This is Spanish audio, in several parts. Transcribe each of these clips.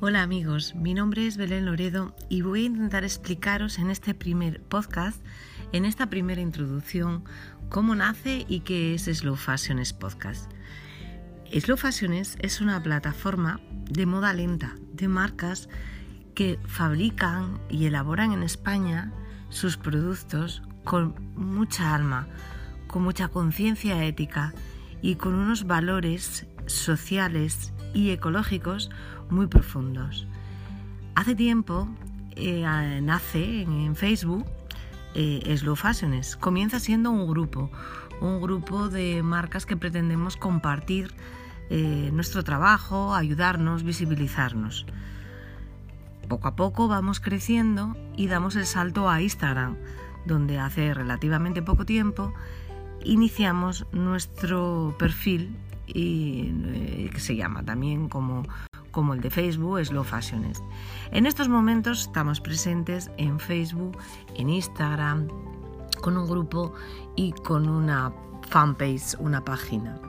Hola amigos, mi nombre es Belén Loredo y voy a intentar explicaros en este primer podcast, en esta primera introducción, cómo nace y qué es Slow Fashiones Podcast. Slow Fashiones es una plataforma de moda lenta, de marcas que fabrican y elaboran en España sus productos con mucha alma, con mucha conciencia ética y con unos valores sociales y ecológicos muy profundos. Hace tiempo eh, nace en, Facebook eh, Slow Fashiones. Comienza siendo un grupo, un grupo de marcas que pretendemos compartir eh, nuestro trabajo, ayudarnos, visibilizarnos. Poco a poco vamos creciendo y damos el salto a Instagram, donde hace relativamente poco tiempo iniciamos nuestro perfil y, eh, que se llama también como, como el de Facebook, Slow Fashiones. En estos momentos estamos presentes en Facebook, en Instagram, con un grupo y con una fanpage, una página.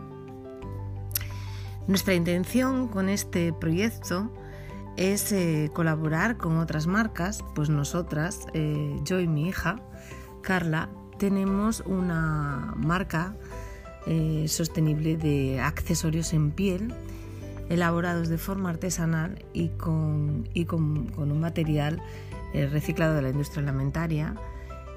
Nuestra intención con este proyecto es eh, colaborar con otras marcas, pues nosotras, eh, yo y mi hija, Carla, tenemos una marca eh, sostenible de accesorios en piel elaborados de forma artesanal y con, un material eh, reciclado de la industria alimentaria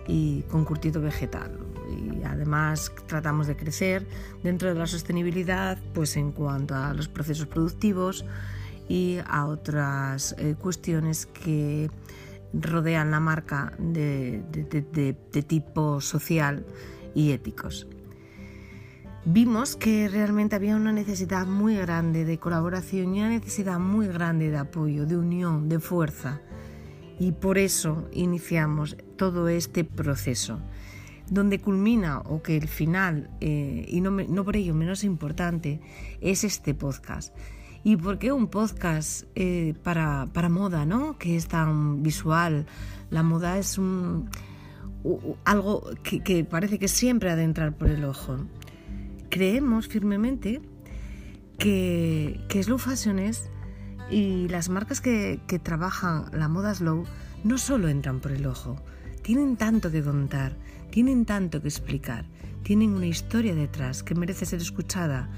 y con curtido vegetal. Y además tratamos de crecer dentro de la sostenibilidad pues en cuanto a los procesos productivos y a otras eh, cuestiones que rodean la marca de tipo social y éticos vimos que realmente había una necesidad muy grande de colaboración y una necesidad muy grande de apoyo, de unión, de fuerza. Y por eso iniciamos todo este proceso, donde culmina, o que el final, eh, y no, por ello menos importante, es este podcast. ¿Y por qué un podcast eh, para, moda, ¿no? que es tan visual? La moda es un, algo que parece que siempre ha de entrar por el ojo creemos firmemente que, Slow Fashion es y las marcas que, trabajan la moda slow no solo entran por el ojo, tienen tanto que contar, tienen tanto que explicar, tienen una historia detrás que merece ser escuchada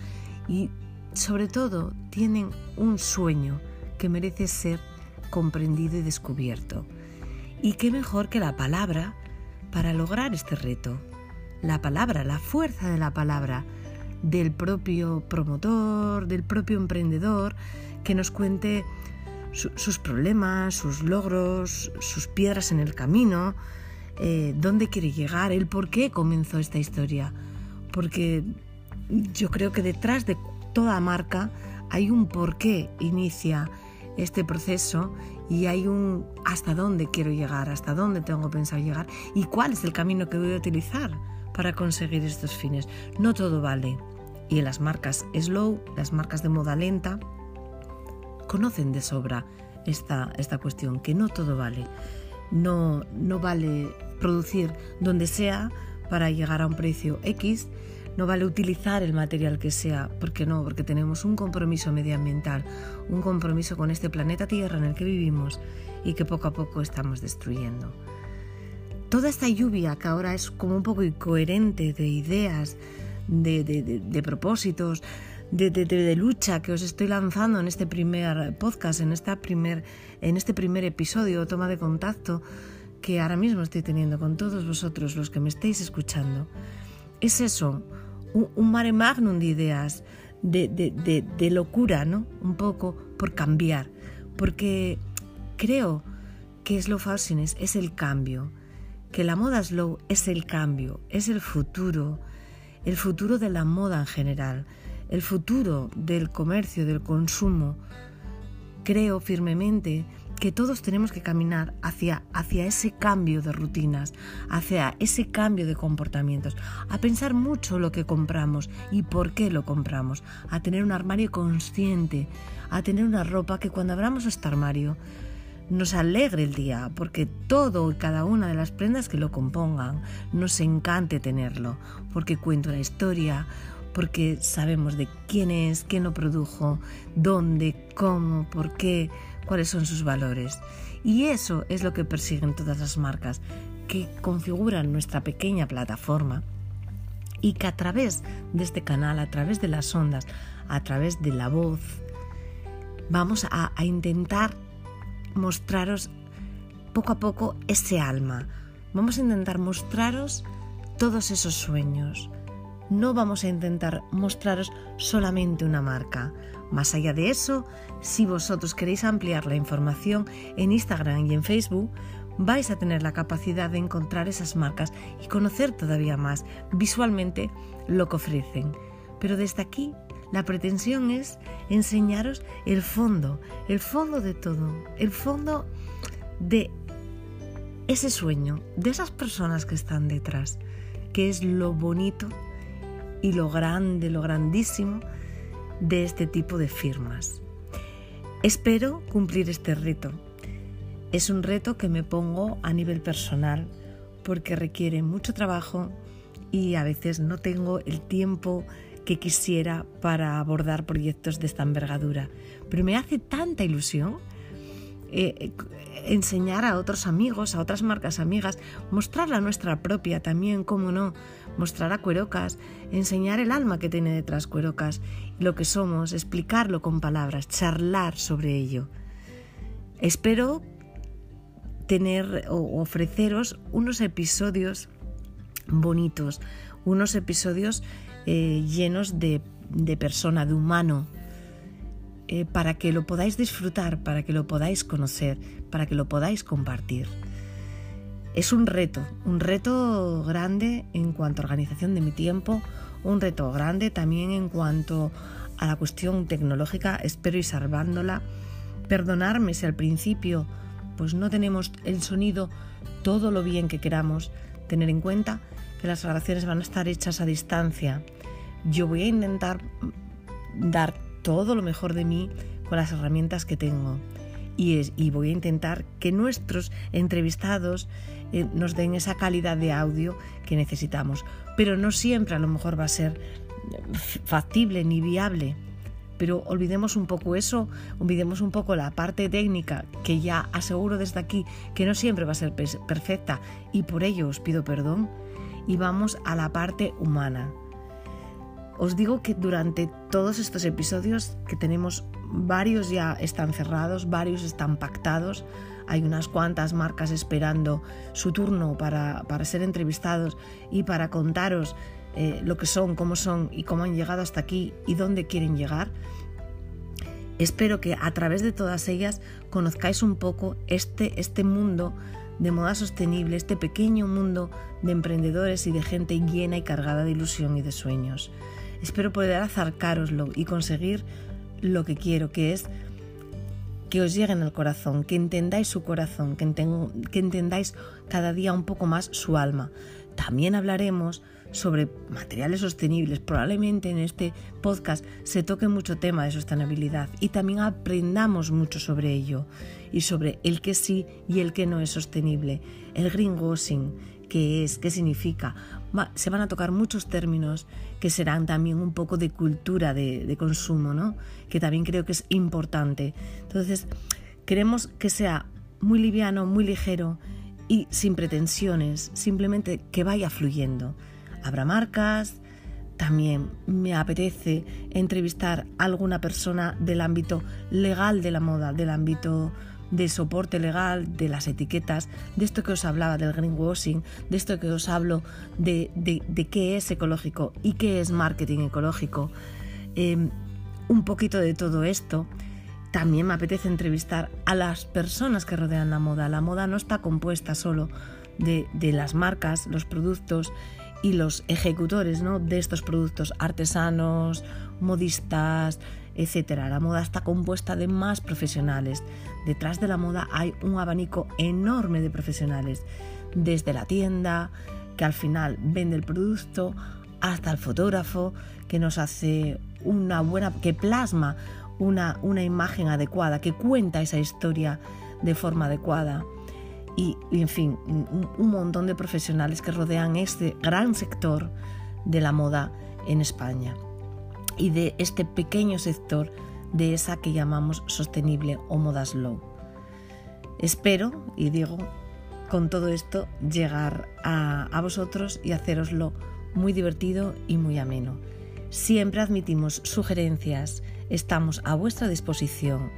y sobre todo tienen un sueño que merece ser comprendido y descubierto. Y qué mejor que la palabra para lograr este reto. La palabra, la fuerza de la palabra, del propio promotor, del propio emprendedor, que nos cuente sus problemas, sus logros, sus piedras en el camino, eh, dónde quiere llegar, el por qué comenzó esta historia. Porque yo creo que detrás de toda marca hay un por qué inicia este proceso y hay un hasta dónde quiero llegar, hasta dónde tengo pensado llegar y cuál es el camino que voy a utilizar para conseguir estos fines. No todo vale y en las marcas slow, las marcas de moda lenta, conocen de sobra esta, esta cuestión, que no todo vale. No, no vale producir donde sea para llegar a un precio X, no vale utilizar el material que sea, porque no, porque tenemos un compromiso medioambiental, un compromiso con este planeta Tierra en el que vivimos y que poco a poco estamos destruyendo. Toda esta lluvia que ahora es como un poco incoherente de ideas, de, propósitos, de, lucha que os estoy lanzando en este primer podcast, en, esta primer, en este primer episodio, toma de contacto que ahora mismo estoy teniendo con todos vosotros, los que me estéis escuchando, es eso, un, mare magnum de ideas, de, locura, ¿no? Un poco por cambiar, porque creo que Slow Fashion es el cambio, que la moda slow es el cambio, es el futuro, el futuro de la moda en general, el futuro del comercio, del consumo. Creo firmemente que todos tenemos que caminar hacia, hacia ese cambio de rutinas, hacia ese cambio de comportamientos, a pensar mucho lo que compramos y por qué lo compramos, a tener un armario consciente, a tener una ropa que cuando abramos este armario nos alegre el día, porque todo y cada una de las prendas que lo compongan nos encante tenerlo, porque cuenta una historia, porque sabemos de quién es, quién lo produjo, dónde, cómo, por qué, cuáles son sus valores. Y eso es lo que persiguen todas las marcas, que configuran nuestra pequeña plataforma y que a través de este canal, a través de las ondas, a través de la voz, vamos a intentar mostraros poco a poco ese alma. Vamos a intentar mostraros todos esos sueños. No vamos a intentar mostraros solamente una marca. Más allá de eso, si vosotros queréis ampliar la información en Instagram y en Facebook, vais a tener la capacidad de encontrar esas marcas y conocer todavía más visualmente lo que ofrecen. Pero desde aquí la pretensión es enseñaros el fondo, el fondo de todo, el fondo de ese sueño, de esas personas que están detrás, que es lo bonito y lo grande, lo grandísimo de este tipo de firmas. Espero cumplir este reto. Es un reto que me pongo a nivel personal porque requiere mucho trabajo y a veces no tengo el tiempo que quisiera para abordar proyectos de esta envergadura. Pero me hace tanta ilusión eh, enseñar a otros amigos, a otras marcas amigas, mostrar la nuestra propia también, cómo no, mostrar a Cuerocas, enseñar el alma que tiene detrás Cuerocas, lo que somos, explicarlo con palabras, charlar sobre ello. Espero tener o ofreceros unos episodios bonitos, unos episodios eh, llenos de, persona, de humano, eh, para que lo podáis disfrutar, para que lo podáis conocer, para que lo podáis compartir. Es un reto, un reto grande en cuanto a organización de mi tiempo, un reto grande también en cuanto a la cuestión tecnológica, espero ir salvándola. Perdonarme si al principio pues no tenemos el sonido todo lo bien que queramos, tener en cuenta que las grabaciones van a estar hechas a distancia. Yo voy a intentar dar todo lo mejor de mí con las herramientas que tengo. Y, voy a intentar que nuestros entrevistados eh, nos den esa calidad de audio que necesitamos. Pero no siempre a lo mejor va a ser factible ni viable. Pero olvidemos un poco eso, olvidemos un poco la parte técnica, que ya aseguro desde aquí que no siempre va a ser perfecta y por ello os pido perdón y vamos a la parte humana. Os digo que durante todos estos episodios, que tenemos varios ya están cerrados, varios están pactados, hay unas cuantas marcas esperando su turno para, ser entrevistados y para contaros eh, lo que son, cómo son y cómo han llegado hasta aquí y dónde quieren llegar. Espero que a través de todas ellas conozcáis un poco este, este mundo de moda sostenible, este pequeño mundo de emprendedores y de gente llena y cargada de ilusión y de sueños. Espero poder acercaroslo y conseguir lo que quiero, que es que os llegue en el corazón, que entendáis su corazón, que, que entendáis cada día un poco más su alma. También hablaremos sobre materiales sostenibles. Probablemente en este podcast se toque mucho tema de sostenibilidad y también aprendamos mucho sobre ello y sobre el que sí y el que no es sostenible. El greenwashing, qué es, qué significa. Se van a tocar muchos términos que serán también un poco de cultura de, consumo, ¿no? que también creo que es importante. Entonces, queremos que sea muy liviano, muy ligero y sin pretensiones, simplemente que vaya fluyendo. Habrá marcas, también me apetece entrevistar a alguna persona del ámbito legal de la moda, del ámbito de soporte legal, de las etiquetas, de esto que os hablaba del greenwashing, de esto que os hablo de, qué es ecológico y qué es marketing ecológico. Em, un poquito de todo esto. También me apetece entrevistar a las personas que rodean la moda. La moda no está compuesta solo de, de las marcas, los productos y los ejecutores ¿no? de estos productos, artesanos, modistas, etc. La moda está compuesta de más profesionales. Detrás de la moda hay un abanico enorme de profesionales, desde la tienda, que al final vende el producto, hasta el fotógrafo, que nos hace una buena, que plasma una, una imagen adecuada, que cuenta esa historia de forma adecuada y, en fin, un, montón de profesionales que rodean este gran sector de la moda en España y de este pequeño sector de esa que llamamos sostenible o moda slow. Espero, y digo, con todo esto llegar a, a vosotros y haceroslo muy divertido y muy ameno. Siempre admitimos sugerencias, estamos a vuestra disposición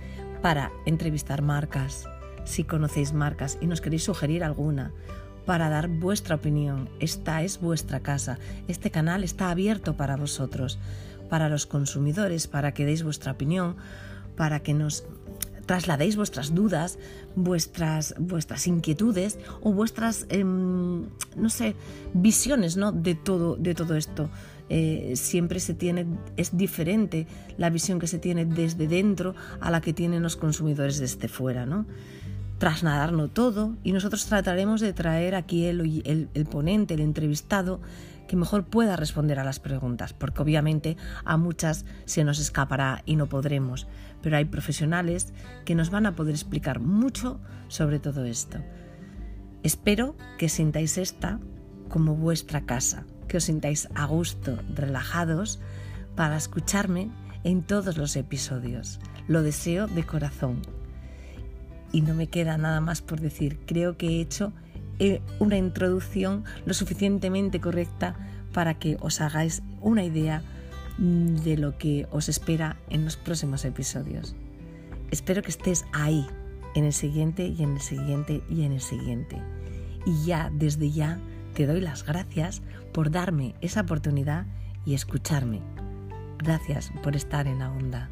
para entrevistar marcas, si conocéis marcas y nos queréis sugerir alguna, para dar vuestra opinión. Esta es vuestra casa. Este canal está abierto para vosotros, para los consumidores, para que deis vuestra opinión, para que nos trasladéis vuestras dudas, vuestras, vuestras inquietudes o vuestras, em, no sé, visiones ¿no? de, todo, de todo esto. Eh, siempre se tiene, es diferente la visión que se tiene desde dentro a la que tienen los consumidores desde fuera, ¿no? Trasladarnos todo y nosotros trataremos de traer aquí el, el, el ponente, el entrevistado, que mejor pueda responder a las preguntas, porque obviamente a muchas se nos escapará y no podremos, pero hay profesionales que nos van a poder explicar mucho sobre todo esto. Espero que sintáis esta como vuestra casa, que os sintáis a gusto, relajados, para escucharme en todos los episodios. Lo deseo de corazón. Y no me queda nada más por decir. Creo que he hecho una introducción lo suficientemente correcta para que os hagáis una idea mm, de lo que os espera en los próximos episodios. Espero que estés ahí, en el siguiente y en el siguiente y en el siguiente. Y ya, desde ya, te doy las gracias por darme esa oportunidad y escucharme. Gracias por estar en la onda.